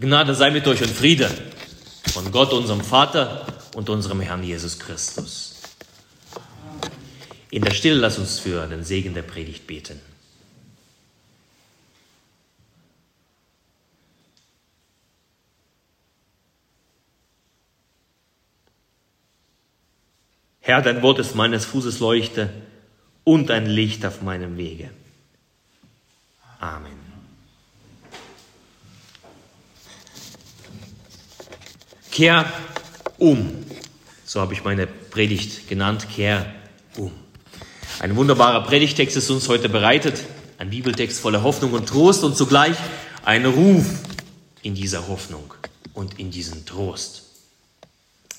Gnade sei mit euch und Friede von Gott, unserem Vater und unserem Herrn Jesus Christus. In der Stille lass uns für den Segen der Predigt beten. Herr, dein Wort ist meines Fußes Leuchte und ein Licht auf meinem Wege. Amen. Kehr um. So habe ich meine Predigt genannt. Kehr um. Ein wunderbarer Predigtext ist uns heute bereitet. Ein Bibeltext voller Hoffnung und Trost und zugleich ein Ruf in dieser Hoffnung und in diesen Trost.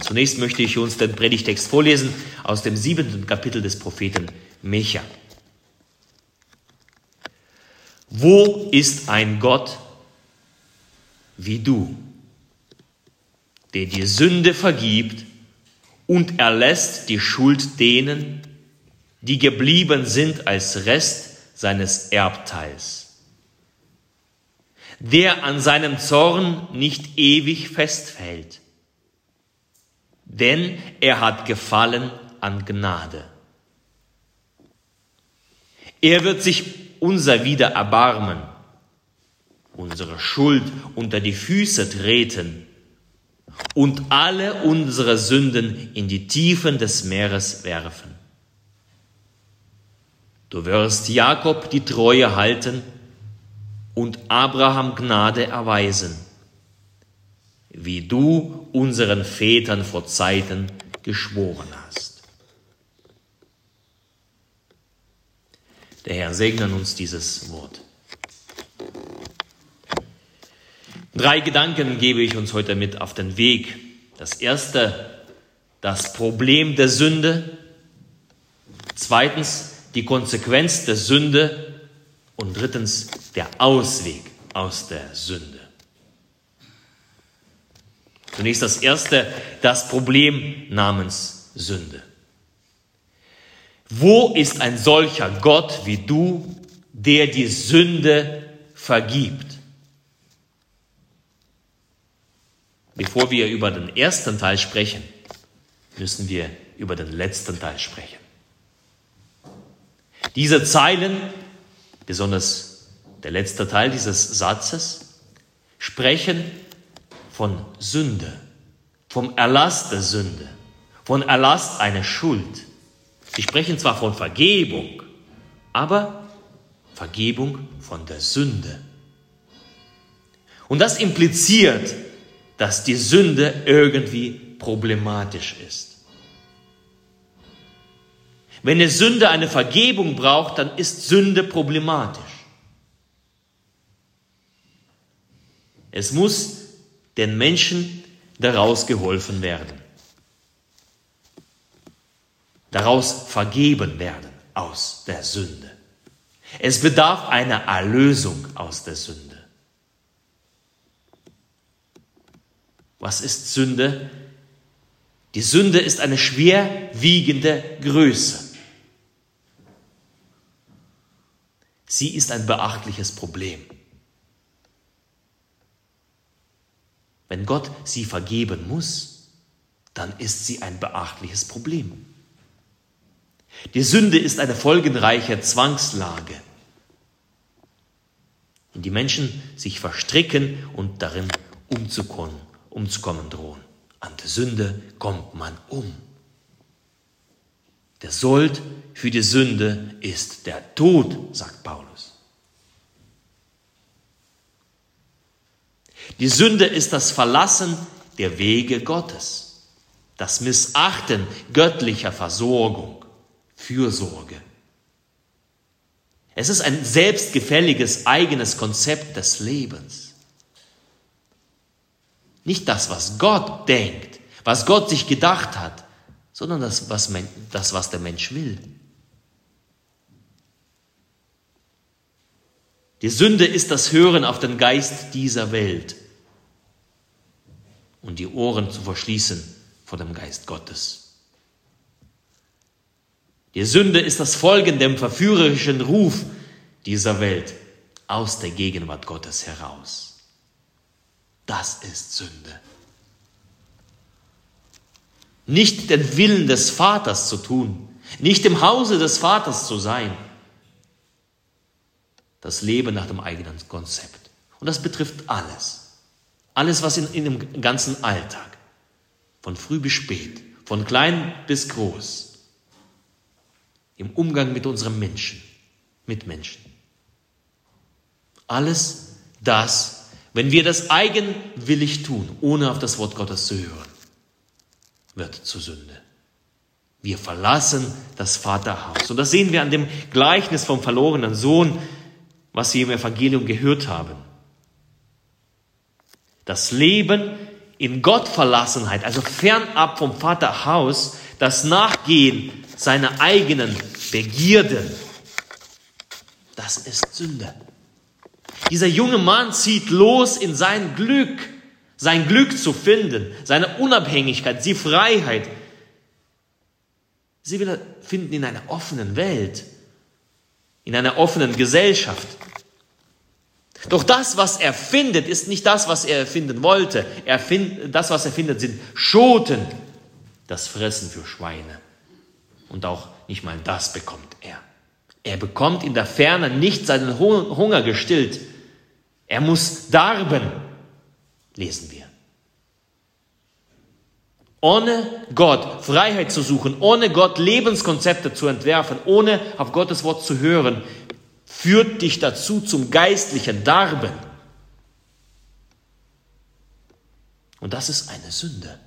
Zunächst möchte ich uns den Predigtext vorlesen aus dem siebenten Kapitel des Propheten Micha. Wo ist ein Gott wie du, der die Sünde vergibt und erlässt die Schuld denen, die geblieben sind als Rest seines Erbteils, der an seinem Zorn nicht ewig festfällt, denn er hat gefallen an Gnade. Er wird sich unser wieder erbarmen, unsere Schuld unter die Füße treten und alle unsere Sünden in die Tiefen des Meeres werfen. Du wirst Jakob die Treue halten und Abraham Gnade erweisen, wie du unseren Vätern vor Zeiten geschworen hast. Der Herr segne uns dieses Wort. Drei Gedanken gebe ich uns heute mit auf den Weg. Das erste, das Problem der Sünde. Zweitens, die Konsequenz der Sünde. Und drittens, der Ausweg aus der Sünde. Zunächst das erste, das Problem namens Sünde. Wo ist ein solcher Gott wie du, der die Sünde vergibt? Bevor wir über den ersten Teil sprechen, müssen wir über den letzten Teil sprechen. Diese Zeilen, besonders der letzte Teil dieses Satzes, sprechen von Sünde, vom Erlass der Sünde, von Erlass einer Schuld. Sie sprechen zwar von Vergebung, aber Vergebung von der Sünde. Und das impliziert, dass die Sünde irgendwie problematisch ist. Wenn eine Sünde eine Vergebung braucht, dann ist Sünde problematisch. Es muss den Menschen daraus geholfen werden daraus vergeben werden aus der Sünde. Es bedarf einer Erlösung aus der Sünde. Was ist Sünde? Die Sünde ist eine schwerwiegende Größe. Sie ist ein beachtliches Problem. Wenn Gott sie vergeben muss, dann ist sie ein beachtliches Problem. Die Sünde ist eine folgenreiche Zwangslage, in die Menschen sich verstricken und darin umzukommen, umzukommen drohen. An der Sünde kommt man um. Der Sold für die Sünde ist der Tod, sagt Paulus. Die Sünde ist das Verlassen der Wege Gottes, das Missachten göttlicher Versorgung. Fürsorge. Es ist ein selbstgefälliges eigenes Konzept des Lebens. Nicht das, was Gott denkt, was Gott sich gedacht hat, sondern das, was, das, was der Mensch will. Die Sünde ist das Hören auf den Geist dieser Welt und die Ohren zu verschließen vor dem Geist Gottes. Die Sünde ist das Folgen dem verführerischen Ruf dieser Welt aus der Gegenwart Gottes heraus. Das ist Sünde. Nicht den Willen des Vaters zu tun, nicht im Hause des Vaters zu sein. Das Leben nach dem eigenen Konzept. Und das betrifft alles. Alles, was in, in dem ganzen Alltag, von früh bis spät, von klein bis groß, im Umgang mit unseren Menschen, mit Menschen. Alles das, wenn wir das eigenwillig tun, ohne auf das Wort Gottes zu hören, wird zur Sünde. Wir verlassen das Vaterhaus. Und das sehen wir an dem Gleichnis vom verlorenen Sohn, was wir im Evangelium gehört haben. Das Leben in Gottverlassenheit, also fernab vom Vaterhaus, das Nachgehen seiner eigenen Begierden, das ist Sünde. Dieser junge Mann zieht los in sein Glück, sein Glück zu finden, seine Unabhängigkeit, die Freiheit. Sie will er finden in einer offenen Welt, in einer offenen Gesellschaft. Doch das, was er findet, ist nicht das, was er finden wollte. Er find, das, was er findet, sind Schoten, das Fressen für Schweine. Und auch nicht mal das bekommt er. Er bekommt in der Ferne nicht seinen Hunger gestillt. Er muss darben, lesen wir. Ohne Gott Freiheit zu suchen, ohne Gott Lebenskonzepte zu entwerfen, ohne auf Gottes Wort zu hören, führt dich dazu zum geistlichen Darben. Und das ist eine Sünde.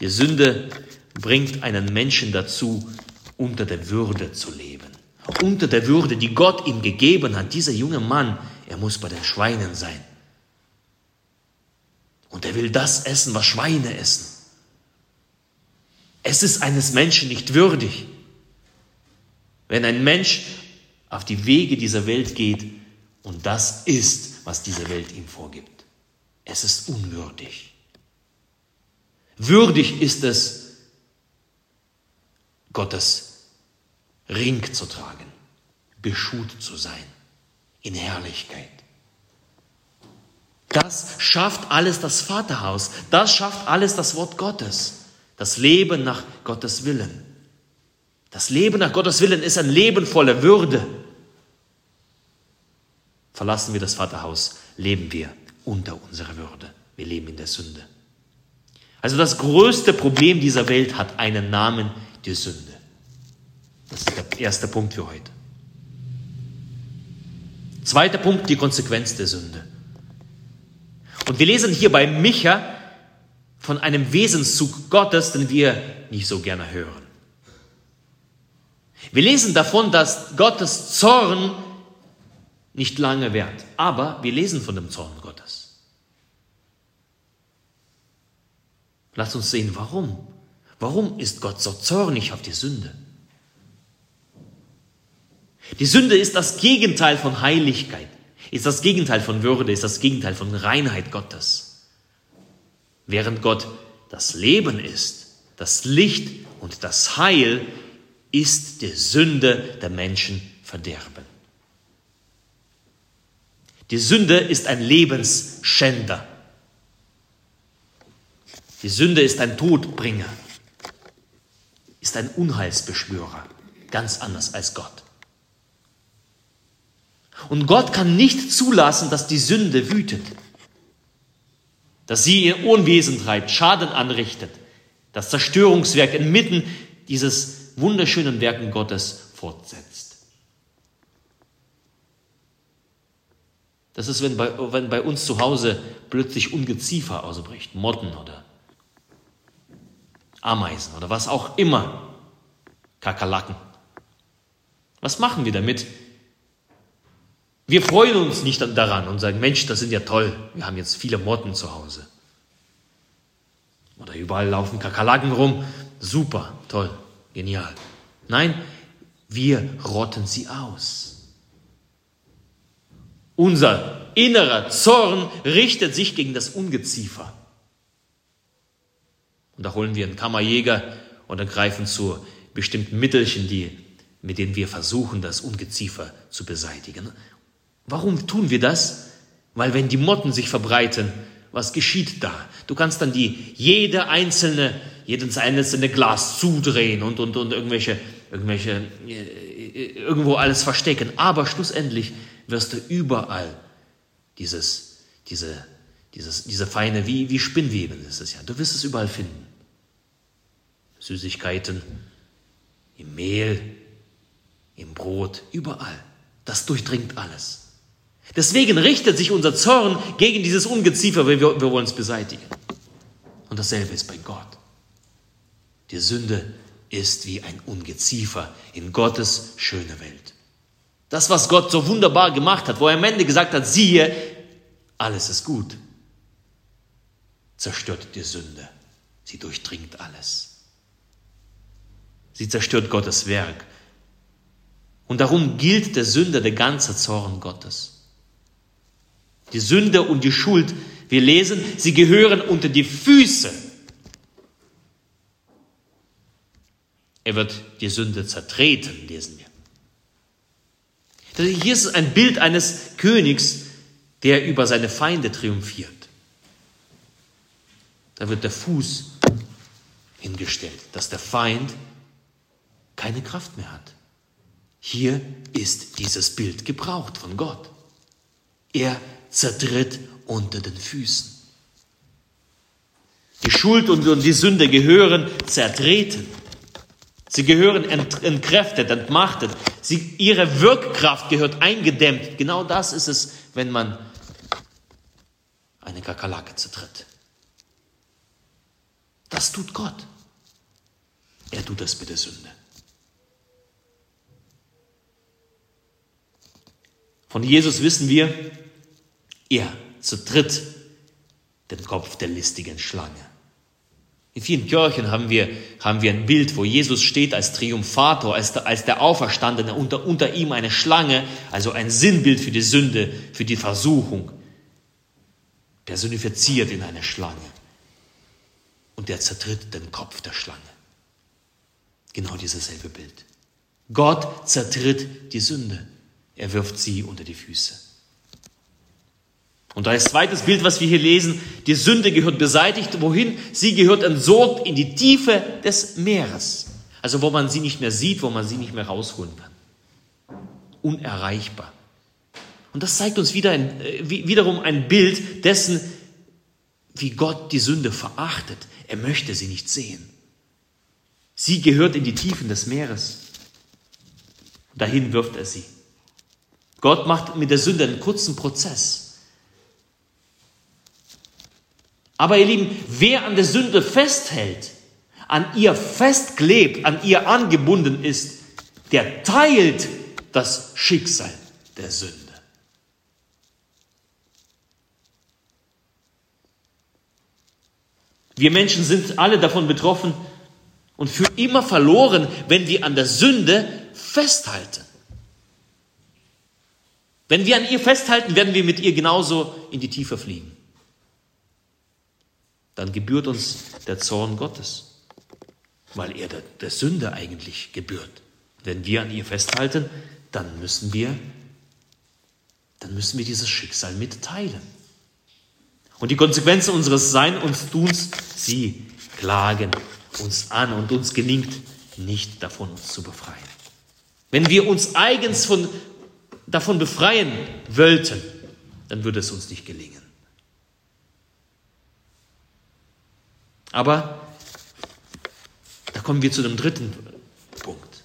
Die Sünde bringt einen Menschen dazu, unter der Würde zu leben. Unter der Würde, die Gott ihm gegeben hat. Dieser junge Mann, er muss bei den Schweinen sein. Und er will das essen, was Schweine essen. Es ist eines Menschen nicht würdig, wenn ein Mensch auf die Wege dieser Welt geht und das ist, was diese Welt ihm vorgibt. Es ist unwürdig. Würdig ist es, Gottes Ring zu tragen, beschut zu sein in Herrlichkeit. Das schafft alles das Vaterhaus, das schafft alles das Wort Gottes. Das Leben nach Gottes Willen. Das Leben nach Gottes Willen ist ein Leben voller Würde. Verlassen wir das Vaterhaus, leben wir unter unserer Würde. Wir leben in der Sünde. Also das größte Problem dieser Welt hat einen Namen, die Sünde. Das ist der erste Punkt für heute. Zweiter Punkt, die Konsequenz der Sünde. Und wir lesen hier bei Micha, von einem Wesenszug Gottes, den wir nicht so gerne hören. Wir lesen davon, dass Gottes Zorn nicht lange währt, aber wir lesen von dem Zorn Gottes. Lass uns sehen, warum. Warum ist Gott so zornig auf die Sünde? Die Sünde ist das Gegenteil von Heiligkeit, ist das Gegenteil von Würde, ist das Gegenteil von Reinheit Gottes. Während Gott das Leben ist, das Licht und das Heil, ist die Sünde der Menschen Verderben. Die Sünde ist ein Lebensschänder. Die Sünde ist ein Todbringer, ist ein Unheilsbeschwörer, ganz anders als Gott. Und Gott kann nicht zulassen, dass die Sünde wütet dass sie ihr Unwesen treibt, Schaden anrichtet, das Zerstörungswerk inmitten dieses wunderschönen Werken Gottes fortsetzt. Das ist, wenn bei, wenn bei uns zu Hause plötzlich Ungeziefer ausbricht, Motten oder Ameisen oder was auch immer, Kakerlaken. Was machen wir damit? Wir freuen uns nicht daran und sagen, Mensch, das sind ja toll, wir haben jetzt viele Motten zu Hause. Oder überall laufen Kakerlaken rum, super, toll, genial. Nein, wir rotten sie aus. Unser innerer Zorn richtet sich gegen das Ungeziefer. Und da holen wir einen Kammerjäger und greifen zu bestimmten Mittelchen, die, mit denen wir versuchen, das Ungeziefer zu beseitigen. Warum tun wir das? Weil wenn die Motten sich verbreiten, was geschieht da? Du kannst dann die jede einzelne, jedes einzelne Glas zudrehen und, und, und irgendwelche, irgendwelche, äh, irgendwo alles verstecken. Aber schlussendlich wirst du überall dieses, diese, dieses, diese feine, wie, wie Spinnweben ist es ja. Du wirst es überall finden. Süßigkeiten, im Mehl, im Brot, überall. Das durchdringt alles. Deswegen richtet sich unser Zorn gegen dieses Ungeziefer, weil wir, wir wollen es beseitigen. Und dasselbe ist bei Gott. Die Sünde ist wie ein Ungeziefer in Gottes schöne Welt. Das, was Gott so wunderbar gemacht hat, wo er am Ende gesagt hat, siehe, alles ist gut, zerstört die Sünde. Sie durchdringt alles. Sie zerstört Gottes Werk. Und darum gilt der Sünder der ganze Zorn Gottes. Die Sünde und die Schuld, wir lesen, sie gehören unter die Füße. Er wird die Sünde zertreten, lesen wir. Hier ist ein Bild eines Königs, der über seine Feinde triumphiert. Da wird der Fuß hingestellt, dass der Feind keine Kraft mehr hat. Hier ist dieses Bild gebraucht von Gott. Er zertritt unter den Füßen. Die Schuld und die Sünde gehören zertreten. Sie gehören entkräftet, entmachtet. Sie, ihre Wirkkraft gehört eingedämmt. Genau das ist es, wenn man eine Kakerlake zertritt. Das tut Gott. Er tut das mit der Sünde. Von Jesus wissen wir, er zertritt den Kopf der listigen Schlange. In vielen Kirchen haben wir, haben wir ein Bild, wo Jesus steht als Triumphator, als der, als der Auferstandene, unter, unter ihm eine Schlange, also ein Sinnbild für die Sünde, für die Versuchung. Personifiziert in eine Schlange. Und er zertritt den Kopf der Schlange. Genau dieses selbe Bild. Gott zertritt die Sünde. Er wirft sie unter die Füße. Und als zweites Bild, was wir hier lesen, die Sünde gehört beseitigt. Wohin? Sie gehört entsorgt in die Tiefe des Meeres. Also wo man sie nicht mehr sieht, wo man sie nicht mehr rausholen kann. Unerreichbar. Und das zeigt uns wieder ein, äh, wiederum ein Bild dessen, wie Gott die Sünde verachtet. Er möchte sie nicht sehen. Sie gehört in die Tiefen des Meeres. Dahin wirft er sie. Gott macht mit der Sünde einen kurzen Prozess. Aber ihr Lieben, wer an der Sünde festhält, an ihr festklebt, an ihr angebunden ist, der teilt das Schicksal der Sünde. Wir Menschen sind alle davon betroffen und für immer verloren, wenn wir an der Sünde festhalten. Wenn wir an ihr festhalten, werden wir mit ihr genauso in die Tiefe fliegen dann gebührt uns der Zorn Gottes, weil er der, der Sünde eigentlich gebührt. Wenn wir an ihr festhalten, dann müssen wir, dann müssen wir dieses Schicksal mitteilen. Und die Konsequenzen unseres Sein und Tuns, sie klagen uns an und uns gelingt nicht davon, uns zu befreien. Wenn wir uns eigens von, davon befreien wollten, dann würde es uns nicht gelingen. Aber da kommen wir zu dem dritten Punkt.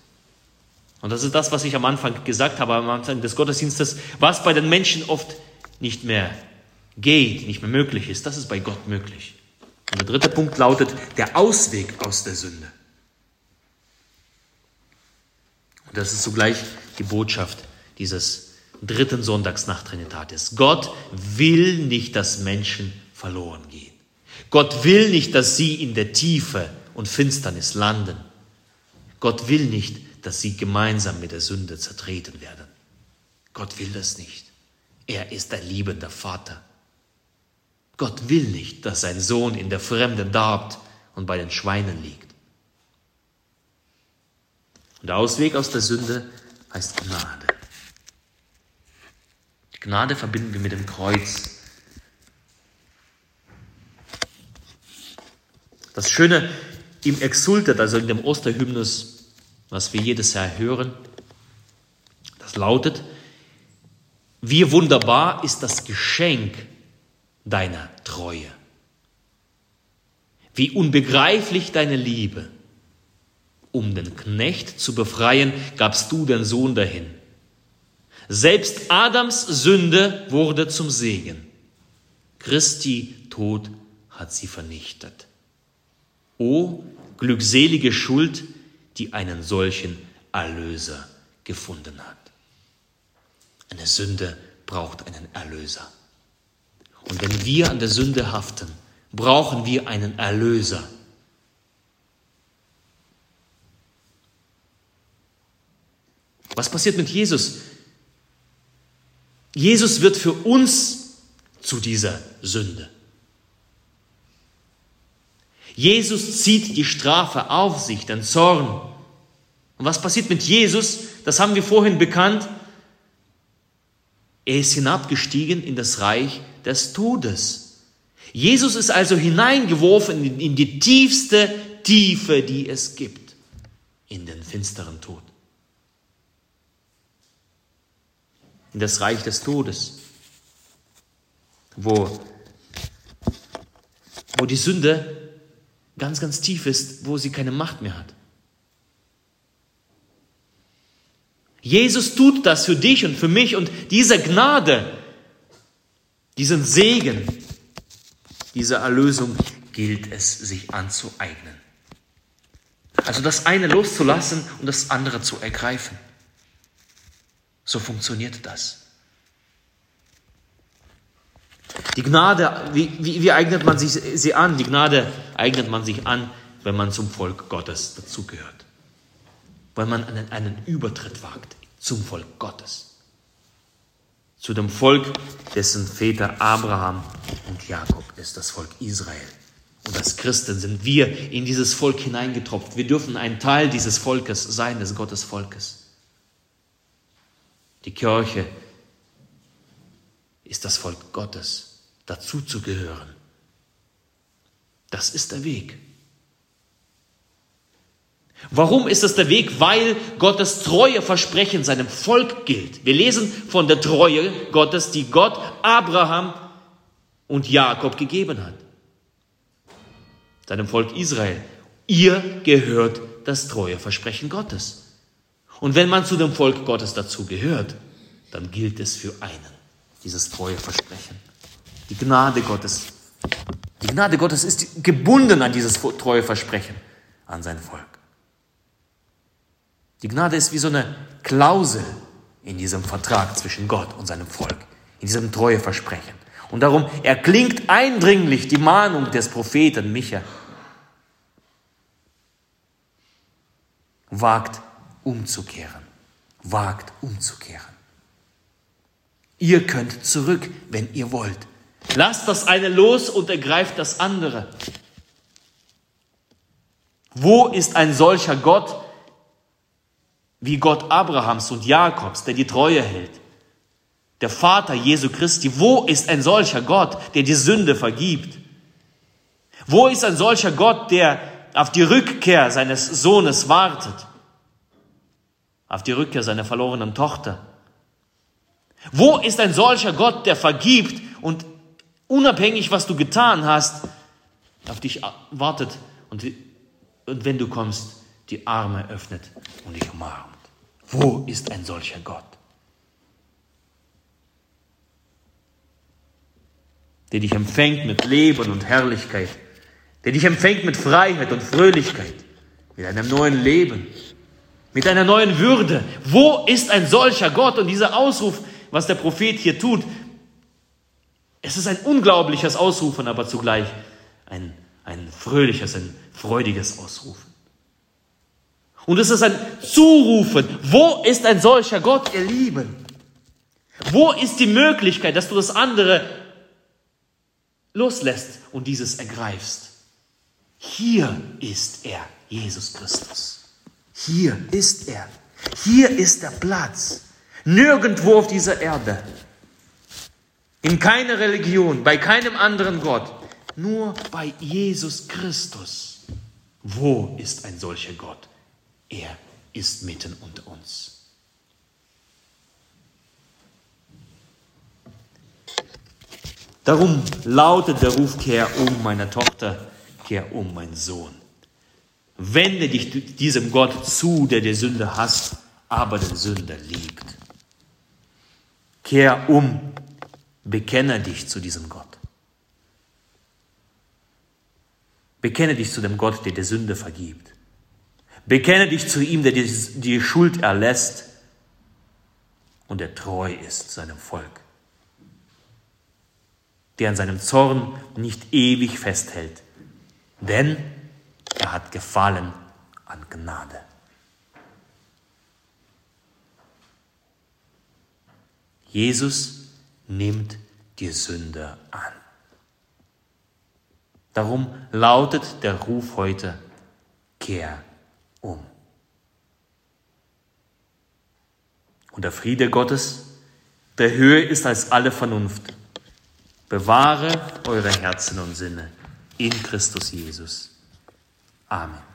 Und das ist das, was ich am Anfang gesagt habe, am Anfang des Gottesdienstes, was bei den Menschen oft nicht mehr geht, nicht mehr möglich ist, das ist bei Gott möglich. Und der dritte Punkt lautet der Ausweg aus der Sünde. Und das ist zugleich die Botschaft dieses dritten Sonntags nach Trinitatis. Gott will nicht, dass Menschen verloren gehen. Gott will nicht, dass sie in der Tiefe und Finsternis landen. Gott will nicht, dass sie gemeinsam mit der Sünde zertreten werden. Gott will das nicht. Er ist ein liebender Vater. Gott will nicht, dass sein Sohn in der Fremde darbt und bei den Schweinen liegt. Und der Ausweg aus der Sünde heißt Gnade. Gnade verbinden wir mit dem Kreuz. Das Schöne im Exultet, also in dem Osterhymnus, was wir jedes Jahr hören, das lautet, wie wunderbar ist das Geschenk deiner Treue. Wie unbegreiflich deine Liebe. Um den Knecht zu befreien, gabst du den Sohn dahin. Selbst Adams Sünde wurde zum Segen. Christi Tod hat sie vernichtet. O glückselige Schuld, die einen solchen Erlöser gefunden hat. Eine Sünde braucht einen Erlöser. Und wenn wir an der Sünde haften, brauchen wir einen Erlöser. Was passiert mit Jesus? Jesus wird für uns zu dieser Sünde. Jesus zieht die Strafe auf sich, den Zorn. Und was passiert mit Jesus? Das haben wir vorhin bekannt. Er ist hinabgestiegen in das Reich des Todes. Jesus ist also hineingeworfen in die tiefste Tiefe, die es gibt, in den finsteren Tod. In das Reich des Todes, wo, wo die Sünde ganz, ganz tief ist, wo sie keine Macht mehr hat. Jesus tut das für dich und für mich und diese Gnade, diesen Segen, diese Erlösung gilt es sich anzueignen. Also das eine loszulassen und das andere zu ergreifen. So funktioniert das. Die Gnade, wie, wie, wie eignet man sich sie an? Die Gnade eignet man sich an, wenn man zum Volk Gottes dazugehört. Weil man einen, einen Übertritt wagt zum Volk Gottes. Zu dem Volk, dessen Väter Abraham und Jakob ist, das Volk Israel. Und als Christen sind wir in dieses Volk hineingetropft. Wir dürfen ein Teil dieses Volkes sein, des Gottesvolkes. Die Kirche ist das Volk Gottes, dazu zu gehören. Das ist der Weg. Warum ist das der Weg? Weil Gottes treue Versprechen seinem Volk gilt. Wir lesen von der Treue Gottes, die Gott Abraham und Jakob gegeben hat. Seinem Volk Israel. Ihr gehört das treue Versprechen Gottes. Und wenn man zu dem Volk Gottes dazu gehört, dann gilt es für einen dieses treue Versprechen. Die Gnade Gottes. Die Gnade Gottes ist gebunden an dieses treue Versprechen, an sein Volk. Die Gnade ist wie so eine Klausel in diesem Vertrag zwischen Gott und seinem Volk, in diesem treue Versprechen. Und darum erklingt eindringlich die Mahnung des Propheten Micha. Wagt umzukehren. Wagt umzukehren. Ihr könnt zurück, wenn ihr wollt. Lasst das eine los und ergreift das andere. Wo ist ein solcher Gott wie Gott Abrahams und Jakobs, der die Treue hält? Der Vater Jesu Christi, wo ist ein solcher Gott, der die Sünde vergibt? Wo ist ein solcher Gott, der auf die Rückkehr seines Sohnes wartet? Auf die Rückkehr seiner verlorenen Tochter? Wo ist ein solcher Gott, der vergibt und unabhängig, was du getan hast, auf dich wartet und, und wenn du kommst, die Arme öffnet und dich umarmt? Wo ist ein solcher Gott? Der dich empfängt mit Leben und Herrlichkeit, der dich empfängt mit Freiheit und Fröhlichkeit, mit einem neuen Leben, mit einer neuen Würde. Wo ist ein solcher Gott? Und dieser Ausruf was der Prophet hier tut, es ist ein unglaubliches Ausrufen, aber zugleich ein, ein fröhliches, ein freudiges Ausrufen. Und es ist ein Zurufen. Wo ist ein solcher Gott, ihr Lieben? Wo ist die Möglichkeit, dass du das andere loslässt und dieses ergreifst? Hier ist er, Jesus Christus. Hier ist er. Hier ist der Platz. Nirgendwo auf dieser Erde. In keiner Religion, bei keinem anderen Gott, nur bei Jesus Christus. Wo ist ein solcher Gott? Er ist mitten unter uns. Darum lautet der Ruf, kehr um, meine Tochter, kehr um, mein Sohn. Wende dich diesem Gott zu, der die Sünde hasst, aber den Sünder liebt. Kehr um, bekenne dich zu diesem Gott. Bekenne dich zu dem Gott, der die Sünde vergibt. Bekenne dich zu ihm, der die Schuld erlässt und der treu ist seinem Volk, der an seinem Zorn nicht ewig festhält, denn er hat Gefallen an Gnade. Jesus nimmt die Sünder an. Darum lautet der Ruf heute, kehr um. Und der Friede Gottes, der höher ist als alle Vernunft, bewahre eure Herzen und Sinne in Christus Jesus. Amen.